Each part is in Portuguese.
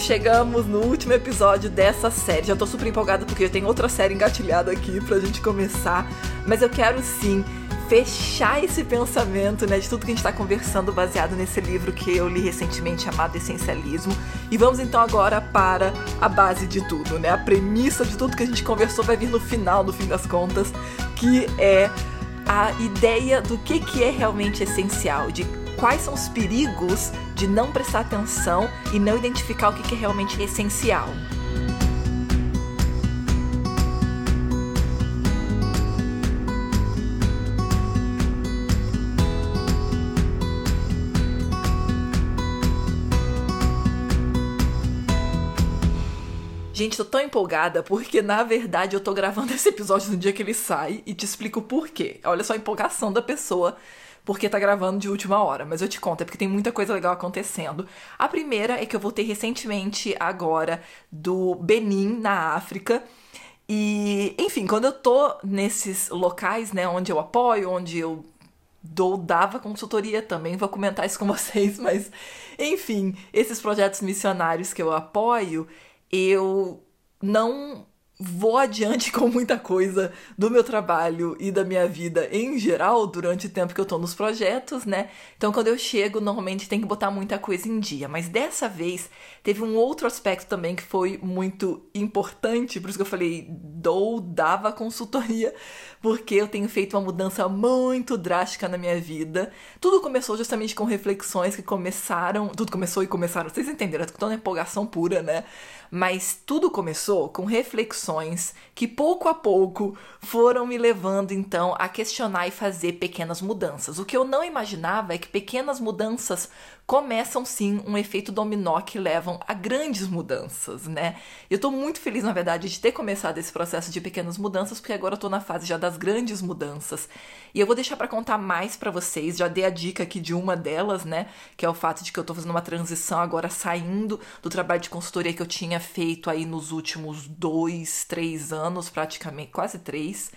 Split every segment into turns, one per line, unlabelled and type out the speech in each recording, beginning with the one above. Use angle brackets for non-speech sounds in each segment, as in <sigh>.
Chegamos no último episódio dessa série. Já tô super empolgada porque eu tenho outra série engatilhada aqui pra gente começar. Mas eu quero sim fechar esse pensamento, né, de tudo que a gente está conversando baseado nesse livro que eu li recentemente chamado Essencialismo. E vamos então agora para a base de tudo, né? A premissa de tudo que a gente conversou vai vir no final, no fim das contas, que é a ideia do que, que é realmente essencial, de quais são os perigos de não prestar atenção e não identificar o que é realmente essencial. Gente, tô tão empolgada porque, na verdade, eu tô gravando <laughs> esse episódio no dia que ele sai e te explico por quê. Olha só a empolgação da pessoa porque tá gravando de última hora, mas eu te conto, é porque tem muita coisa legal acontecendo. A primeira é que eu voltei recentemente agora do Benin, na África. E, enfim, quando eu tô nesses locais, né, onde eu apoio, onde eu dou, dava consultoria também, vou comentar isso com <laughs> vocês, mas enfim, esses projetos missionários que eu apoio, eu não vou adiante com muita coisa do meu trabalho e da minha vida em geral durante o tempo que eu tô nos projetos, né? Então quando eu chego, normalmente tem que botar muita coisa em dia, mas dessa vez teve um outro aspecto também que foi muito importante, por isso que eu falei dou, dava consultoria, porque eu tenho feito uma mudança muito drástica na minha vida. Tudo começou justamente com reflexões que começaram, tudo começou e começaram, vocês entenderam, tô na empolgação pura, né? Mas tudo começou com reflexões que pouco a pouco foram me levando então a questionar e fazer pequenas mudanças. O que eu não imaginava é que pequenas mudanças começam sim um efeito dominó que levam a grandes mudanças, né? Eu tô muito feliz, na verdade, de ter começado esse processo de pequenas mudanças, porque agora eu tô na fase já das grandes mudanças. E eu vou deixar para contar mais para vocês, já dei a dica aqui de uma delas, né? Que é o fato de que eu tô fazendo uma transição agora saindo do trabalho de consultoria que eu tinha feito aí nos últimos dois, três anos, praticamente, quase três.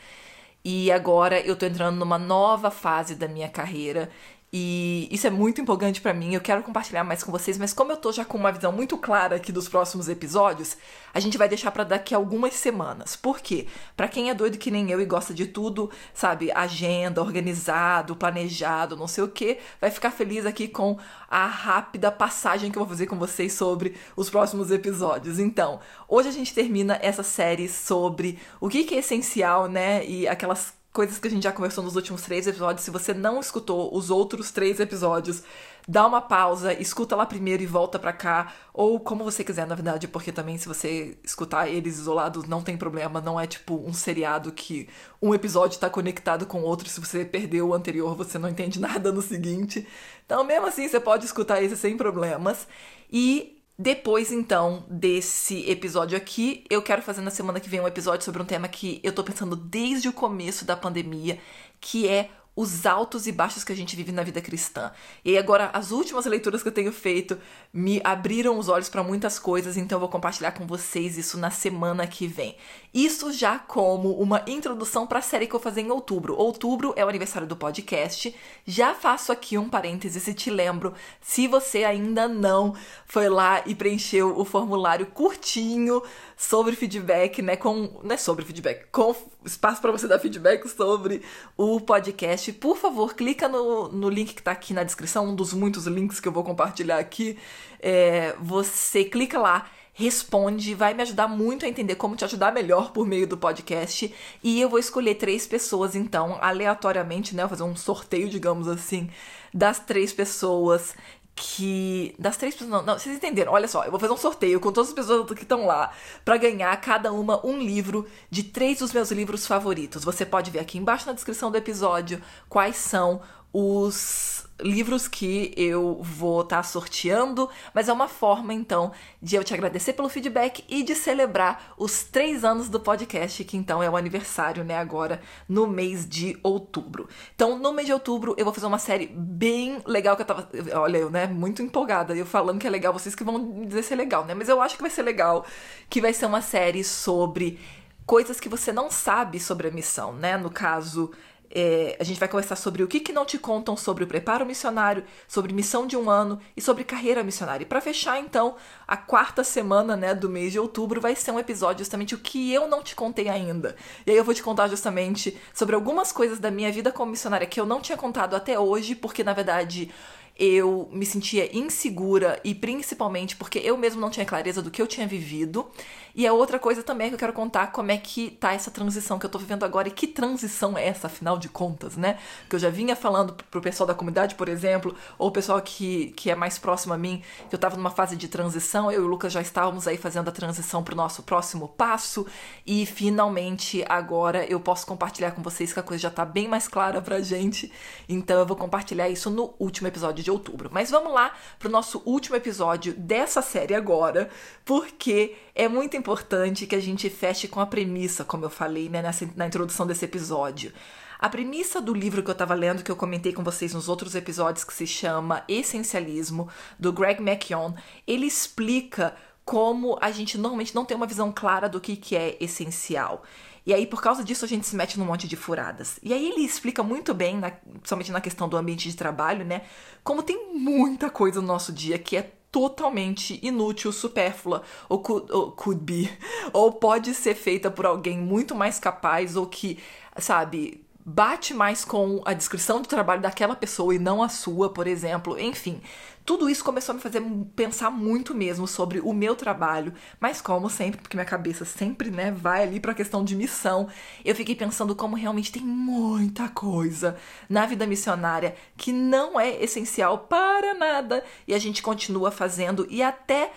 E agora eu tô entrando numa nova fase da minha carreira e isso é muito empolgante para mim, eu quero compartilhar mais com vocês, mas como eu tô já com uma visão muito clara aqui dos próximos episódios, a gente vai deixar para daqui a algumas semanas. Por quê? Para quem é doido que nem eu e gosta de tudo, sabe, agenda, organizado, planejado, não sei o que, vai ficar feliz aqui com a rápida passagem que eu vou fazer com vocês sobre os próximos episódios. Então, hoje a gente termina essa série sobre o que, que é essencial, né, e aquelas coisas que a gente já conversou nos últimos três episódios. Se você não escutou os outros três episódios, dá uma pausa, escuta lá primeiro e volta pra cá. Ou como você quiser, na verdade, porque também se você escutar eles isolados, não tem problema. Não é tipo um seriado que um episódio tá conectado com o outro. Se você perdeu o anterior, você não entende <laughs> nada no seguinte. Então, mesmo assim, você pode escutar esse sem problemas. E depois, então, desse episódio aqui, eu quero fazer na semana que vem um episódio sobre um tema que eu tô pensando desde o começo da pandemia, que é os altos e baixos que a gente vive na vida cristã. E aí agora as últimas leituras que eu tenho feito me abriram os olhos para muitas coisas, então eu vou compartilhar com vocês isso na semana que vem. Isso já como uma introdução para a série que eu vou fazer em outubro. Outubro é o aniversário do podcast. Já faço aqui um parênteses e te lembro, se você ainda não foi lá e preencheu o formulário curtinho sobre feedback, né, com, não é sobre feedback, com espaço para você dar feedback sobre o podcast, por favor, clica no, no link que está aqui na descrição, um dos muitos links que eu vou compartilhar aqui. É, você clica lá responde, vai me ajudar muito a entender como te ajudar melhor por meio do podcast. E eu vou escolher três pessoas, então, aleatoriamente, né? Vou fazer um sorteio, digamos assim, das três pessoas que. Das três pessoas. Não, não, vocês entenderam? Olha só, eu vou fazer um sorteio com todas as pessoas que estão lá para ganhar cada uma um livro de três dos meus livros favoritos. Você pode ver aqui embaixo na descrição do episódio quais são os livros que eu vou estar tá sorteando, mas é uma forma então de eu te agradecer pelo feedback e de celebrar os três anos do podcast, que então é o aniversário, né, agora no mês de outubro. Então, no mês de outubro, eu vou fazer uma série bem legal que eu tava. Olha, eu, né, muito empolgada, eu falando que é legal, vocês que vão dizer se é legal, né, mas eu acho que vai ser legal, que vai ser uma série sobre coisas que você não sabe sobre a missão, né? No caso, é, a gente vai conversar sobre o que, que não te contam sobre o preparo missionário, sobre missão de um ano e sobre carreira missionária. E para fechar, então, a quarta semana né, do mês de outubro vai ser um episódio justamente o que eu não te contei ainda. E aí eu vou te contar justamente sobre algumas coisas da minha vida como missionária que eu não tinha contado até hoje, porque na verdade eu me sentia insegura e principalmente porque eu mesmo não tinha clareza do que eu tinha vivido. E a outra coisa também que eu quero contar como é que tá essa transição que eu tô vivendo agora e que transição é essa, afinal de contas, né? Que eu já vinha falando pro pessoal da comunidade, por exemplo, ou o pessoal que, que é mais próximo a mim, que eu tava numa fase de transição, eu e o Lucas já estávamos aí fazendo a transição pro nosso próximo passo e finalmente agora eu posso compartilhar com vocês que a coisa já tá bem mais clara pra gente. Então eu vou compartilhar isso no último episódio de outubro. Mas vamos lá para o nosso último episódio dessa série agora, porque é muito importante que a gente feche com a premissa, como eu falei né, nessa, na introdução desse episódio. A premissa do livro que eu estava lendo, que eu comentei com vocês nos outros episódios, que se chama Essencialismo, do Greg McKeown, ele explica como a gente normalmente não tem uma visão clara do que, que é essencial. E aí, por causa disso, a gente se mete num monte de furadas. E aí ele explica muito bem, na, principalmente na questão do ambiente de trabalho, né? Como tem muita coisa no nosso dia que é totalmente inútil, supérflua, ou ou could be, <laughs> ou pode ser feita por alguém muito mais capaz, ou que, sabe, bate mais com a descrição do trabalho daquela pessoa e não a sua, por exemplo. Enfim, tudo isso começou a me fazer pensar muito mesmo sobre o meu trabalho, mas como sempre, porque minha cabeça sempre, né, vai ali para a questão de missão, eu fiquei pensando como realmente tem muita coisa na vida missionária que não é essencial para nada e a gente continua fazendo e até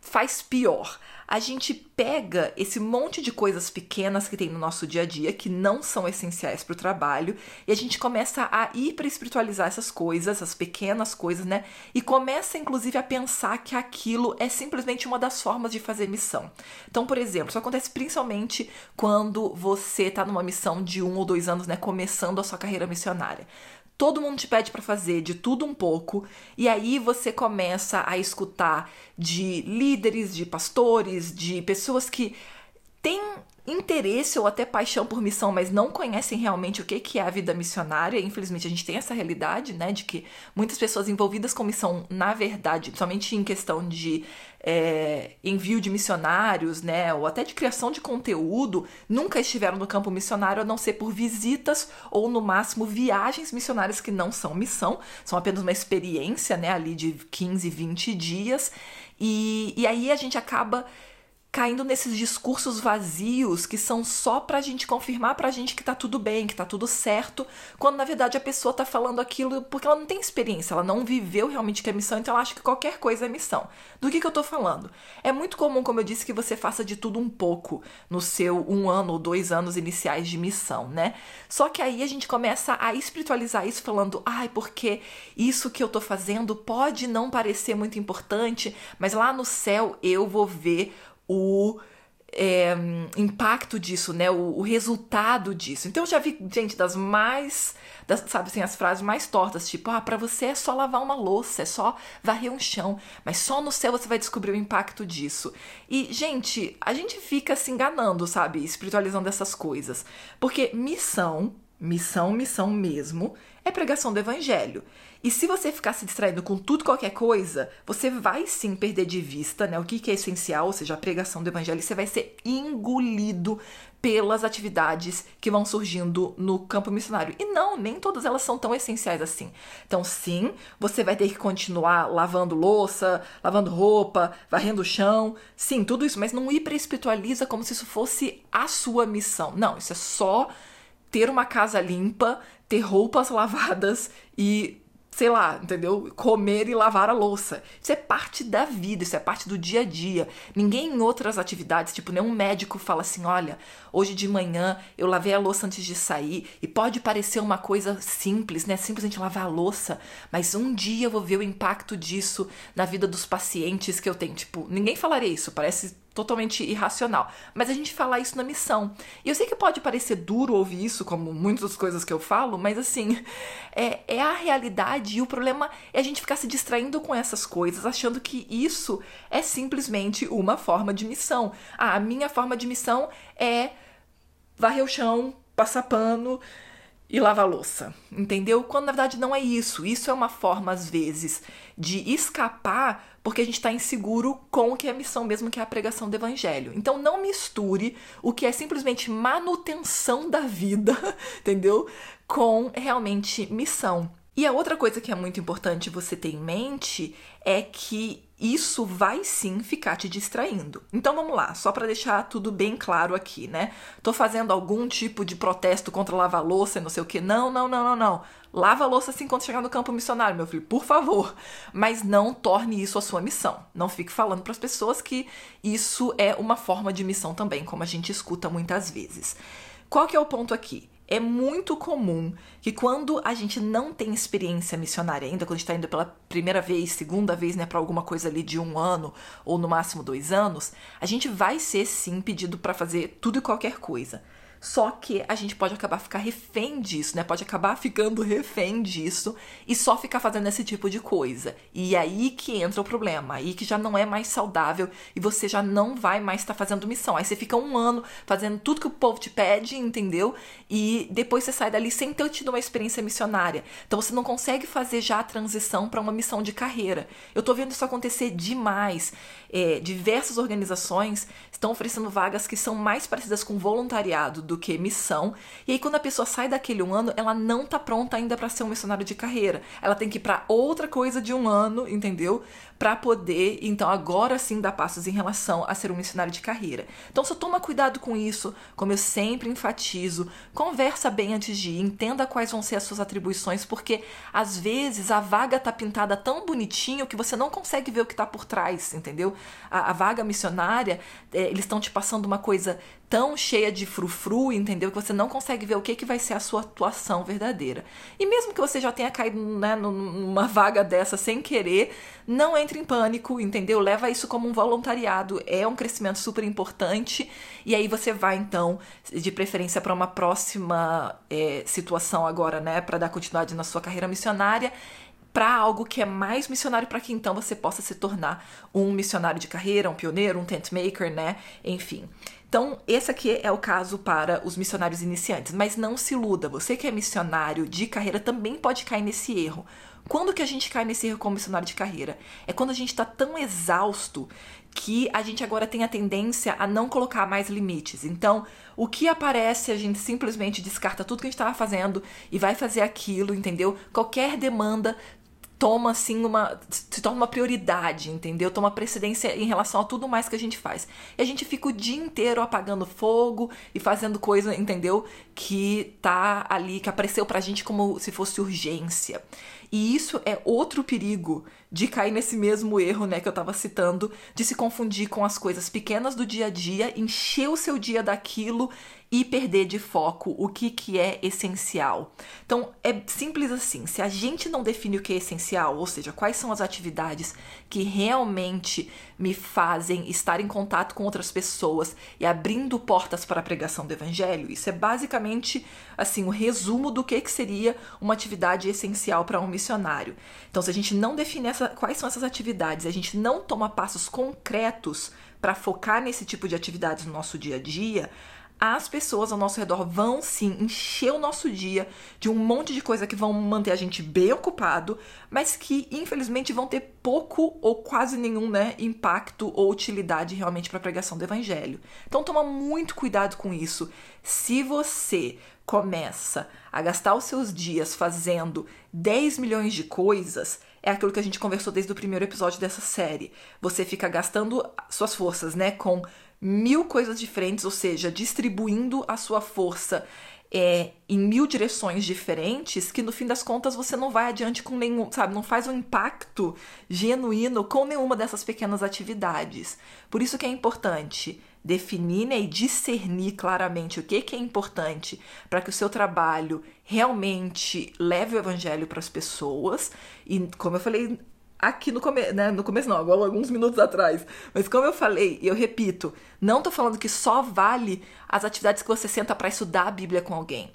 faz pior a gente pega esse monte de coisas pequenas que tem no nosso dia a dia, que não são essenciais para o trabalho, e a gente começa a hiperespiritualizar essas coisas, essas pequenas coisas, né? E começa, inclusive, a pensar que aquilo é simplesmente uma das formas de fazer missão. Então, por exemplo, isso acontece principalmente quando você está numa missão de um ou dois anos, né? Começando a sua carreira missionária todo mundo te pede para fazer de tudo um pouco, e aí você começa a escutar de líderes, de pastores, de pessoas que têm interesse ou até paixão por missão, mas não conhecem realmente o que é a vida missionária. Infelizmente, a gente tem essa realidade, né, de que muitas pessoas envolvidas com missão, na verdade, somente em questão de é, envio de missionários, né, ou até de criação de conteúdo, nunca estiveram no campo missionário a não ser por visitas ou, no máximo, viagens missionárias que não são missão, são apenas uma experiência, né, ali de 15, 20 dias. E, e aí a gente acaba caindo nesses discursos vazios que são só pra gente confirmar pra gente que tá tudo bem, que tá tudo certo, quando na verdade a pessoa tá falando aquilo porque ela não tem experiência, ela não viveu realmente que é missão, então ela acha que qualquer coisa é missão. Do que, que eu tô falando? É muito comum, como eu disse, que você faça de tudo um pouco no seu um ano ou dois anos iniciais de missão, né? Só que aí a gente começa a espiritualizar isso falando, ai, porque isso que eu tô fazendo pode não parecer muito importante, mas lá no céu eu vou ver o é, impacto disso, né? O, o, resultado disso. Então eu já vi gente das mais, das, sabe assim, as frases mais tortas, tipo, ah, para você é só lavar uma louça, é só varrer um chão, mas só no céu você vai descobrir o impacto disso. E, gente, a gente fica se enganando, sabe? Espiritualizando essas coisas. Porque missão, missão, missão mesmo, é pregação do evangelho. E se você ficar se distraindo com tudo qualquer coisa, você vai sim perder de vista né, o que, que é essencial, ou seja, a pregação do evangelho, você vai ser engolido pelas atividades que vão surgindo no campo missionário. E não, nem todas elas são tão essenciais assim. Então, sim, você vai ter que continuar lavando louça, lavando roupa, varrendo o chão, sim, tudo isso, mas não hiper espiritualiza como se isso fosse a sua missão. Não, isso é só ter uma casa limpa, ter roupas <laughs> lavadas e sei lá, entendeu? Comer e lavar a louça. Isso é parte da vida, isso é parte do dia a dia. Ninguém em outras atividades, tipo, nenhum médico fala assim: olha, hoje de manhã eu lavei a louça antes de sair. E pode parecer uma coisa simples, né? Simplesmente lavar a louça. Mas um dia eu vou ver o impacto disso na vida dos pacientes que eu tenho. Tipo, ninguém falaria isso, parece totalmente irracional. Mas a gente fala isso na missão. E eu sei que pode parecer duro ouvir isso, como muitas coisas que eu falo, mas assim, é, é a realidade e o problema é a gente ficar se distraindo com essas coisas, achando que isso é simplesmente uma forma de missão. Ah, a minha forma de missão é varrer o chão, passar pano e lavar louça, entendeu? Quando na verdade não é isso. Isso é uma forma, às vezes, de escapar porque a gente está inseguro com o que é a missão mesmo, que é a pregação do evangelho. Então não misture o que é simplesmente manutenção da vida, <laughs> entendeu? Com realmente missão. E a outra coisa que é muito importante você ter em mente é que isso vai sim ficar te distraindo. Então vamos lá, só para deixar tudo bem claro aqui, né? Tô fazendo algum tipo de protesto contra lavar louça e não sei o que. Não, não, não, não, não. Lava a louça assim quando chegar no campo missionário, meu filho, por favor. Mas não torne isso a sua missão. Não fique falando para as pessoas que isso é uma forma de missão também, como a gente escuta muitas vezes. Qual que é o ponto aqui? É muito comum que quando a gente não tem experiência missionária ainda, quando a gente está indo pela primeira vez, segunda vez, né, para alguma coisa ali de um ano ou no máximo dois anos, a gente vai ser sim pedido para fazer tudo e qualquer coisa. Só que a gente pode acabar ficar refém disso, né? Pode acabar ficando refém disso e só ficar fazendo esse tipo de coisa. E aí que entra o problema, aí que já não é mais saudável e você já não vai mais estar tá fazendo missão. Aí você fica um ano fazendo tudo que o povo te pede, entendeu? E depois você sai dali sem ter tido uma experiência missionária. Então você não consegue fazer já a transição para uma missão de carreira. Eu tô vendo isso acontecer demais. É, diversas organizações estão oferecendo vagas que são mais parecidas com voluntariado do que missão. E aí, quando a pessoa sai daquele um ano, ela não tá pronta ainda para ser um missionário de carreira. Ela tem que ir para outra coisa de um ano, entendeu? Para poder, então, agora sim dar passos em relação a ser um missionário de carreira. Então, só toma cuidado com isso, como eu sempre enfatizo. Conversa bem antes de ir, entenda quais vão ser as suas atribuições, porque às vezes a vaga tá pintada tão bonitinho que você não consegue ver o que tá por trás, entendeu? A, a vaga missionária, é, eles estão te passando uma coisa tão cheia de frufru, entendeu? Que você não consegue ver o que, que vai ser a sua atuação verdadeira. E mesmo que você já tenha caído né, numa vaga dessa sem querer, não entre em pânico, entendeu? Leva isso como um voluntariado, é um crescimento super importante. E aí você vai, então, de preferência para uma próxima é, situação agora, né? Para dar continuidade na sua carreira missionária para algo que é mais missionário para que então você possa se tornar um missionário de carreira, um pioneiro, um tent maker, né? Enfim. Então, esse aqui é o caso para os missionários iniciantes, mas não se iluda, você que é missionário de carreira também pode cair nesse erro. Quando que a gente cai nesse erro como missionário de carreira? É quando a gente está tão exausto que a gente agora tem a tendência a não colocar mais limites. Então, o que aparece, a gente simplesmente descarta tudo que a gente estava fazendo e vai fazer aquilo, entendeu? Qualquer demanda toma assim uma se torna uma prioridade, entendeu? Toma precedência em relação a tudo mais que a gente faz. E a gente fica o dia inteiro apagando fogo e fazendo coisa, entendeu? Que tá ali que apareceu pra gente como se fosse urgência. E isso é outro perigo de cair nesse mesmo erro, né, que eu tava citando, de se confundir com as coisas pequenas do dia a dia, encher o seu dia daquilo e perder de foco o que, que é essencial. Então, é simples assim: se a gente não define o que é essencial, ou seja, quais são as atividades que realmente me fazem estar em contato com outras pessoas e abrindo portas para a pregação do evangelho, isso é basicamente assim o resumo do que, que seria uma atividade essencial para um missionário. Então, se a gente não define essa, quais são essas atividades, a gente não toma passos concretos para focar nesse tipo de atividades no nosso dia a dia, as pessoas ao nosso redor vão sim encher o nosso dia de um monte de coisa que vão manter a gente bem ocupado, mas que infelizmente vão ter pouco ou quase nenhum né, impacto ou utilidade realmente para a pregação do evangelho. Então toma muito cuidado com isso. Se você começa a gastar os seus dias fazendo 10 milhões de coisas, é aquilo que a gente conversou desde o primeiro episódio dessa série. Você fica gastando suas forças, né, com mil coisas diferentes, ou seja, distribuindo a sua força é, em mil direções diferentes que no fim das contas você não vai adiante com nenhum, sabe, não faz um impacto genuíno com nenhuma dessas pequenas atividades. Por isso que é importante definir né, e discernir claramente o que, que é importante para que o seu trabalho realmente leve o evangelho para as pessoas. E como eu falei aqui no começo, né? No começo não, alguns minutos atrás. Mas como eu falei, e eu repito, não tô falando que só vale as atividades que você senta para estudar a Bíblia com alguém.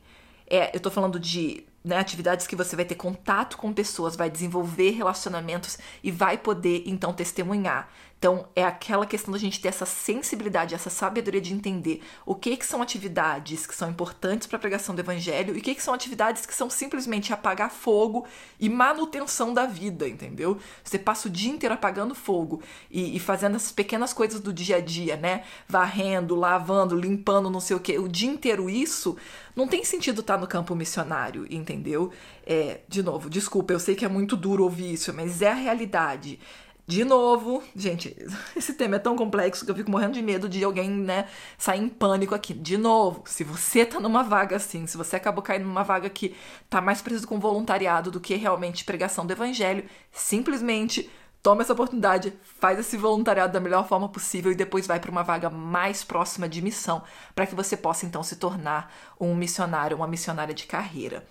É, eu tô falando de né, atividades que você vai ter contato com pessoas, vai desenvolver relacionamentos e vai poder então testemunhar. Então, é aquela questão da gente ter essa sensibilidade, essa sabedoria de entender o que, que são atividades que são importantes para a pregação do evangelho e o que, que são atividades que são simplesmente apagar fogo e manutenção da vida, entendeu? Você passa o dia inteiro apagando fogo e, e fazendo essas pequenas coisas do dia a dia, né? Varrendo, lavando, limpando, não sei o que, o dia inteiro isso, não tem sentido estar tá no campo missionário, entendeu? É, de novo, desculpa, eu sei que é muito duro ouvir isso, mas é a realidade. De novo, gente, <laughs> esse tema é tão complexo que eu fico morrendo de medo de alguém, né, sair em pânico aqui. De novo, se você tá numa vaga assim, se você acabou caindo numa vaga que tá mais preciso com voluntariado do que realmente pregação do evangelho, simplesmente toma essa oportunidade, faz esse voluntariado da melhor forma possível e depois vai para uma vaga mais próxima de missão, para que você possa então se tornar um missionário, uma missionária de carreira.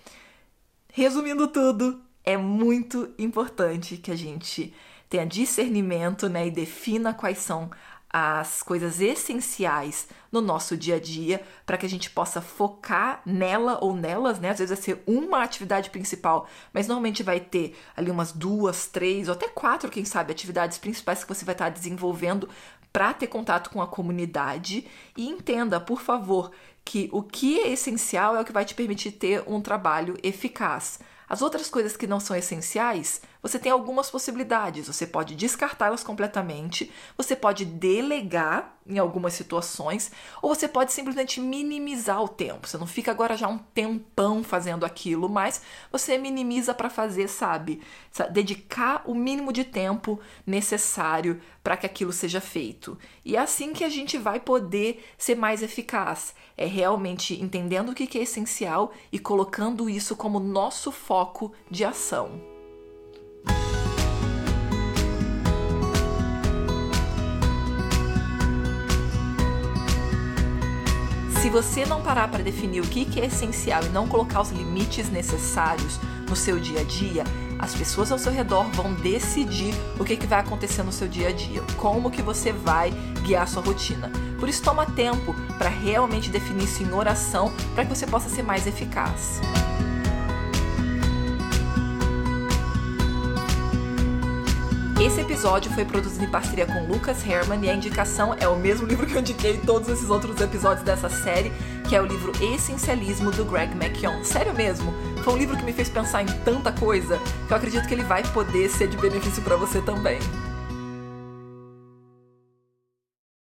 Resumindo tudo, é muito importante que a gente tenha discernimento né, e defina quais são as coisas essenciais no nosso dia a dia para que a gente possa focar nela ou nelas, né? Às vezes vai ser uma atividade principal, mas normalmente vai ter ali umas duas, três ou até quatro, quem sabe, atividades principais que você vai estar desenvolvendo para ter contato com a comunidade e entenda, por favor, que o que é essencial é o que vai te permitir ter um trabalho eficaz. As outras coisas que não são essenciais, você tem algumas possibilidades. Você pode descartá-las completamente, você pode delegar em algumas situações, ou você pode simplesmente minimizar o tempo. Você não fica agora já um tempão fazendo aquilo, mas você minimiza para fazer, sabe? Dedicar o mínimo de tempo necessário para que aquilo seja feito. E é assim que a gente vai poder ser mais eficaz. É realmente entendendo o que é essencial e colocando isso como nosso foco de ação. Se você não parar para definir o que é essencial e não colocar os limites necessários no seu dia a dia, as pessoas ao seu redor vão decidir o que, vai acontecer no seu dia a dia, como que você vai guiar a sua rotina. Por isso toma tempo para realmente definir isso em oração para que você possa ser mais eficaz. Esse episódio foi produzido em parceria com Lucas Herman e a indicação é o mesmo livro que eu indiquei em todos esses outros episódios dessa série, que é o livro Essencialismo do Greg McKeown. Sério mesmo, foi um livro que me fez pensar em tanta coisa que eu acredito que ele vai poder ser de benefício para você também.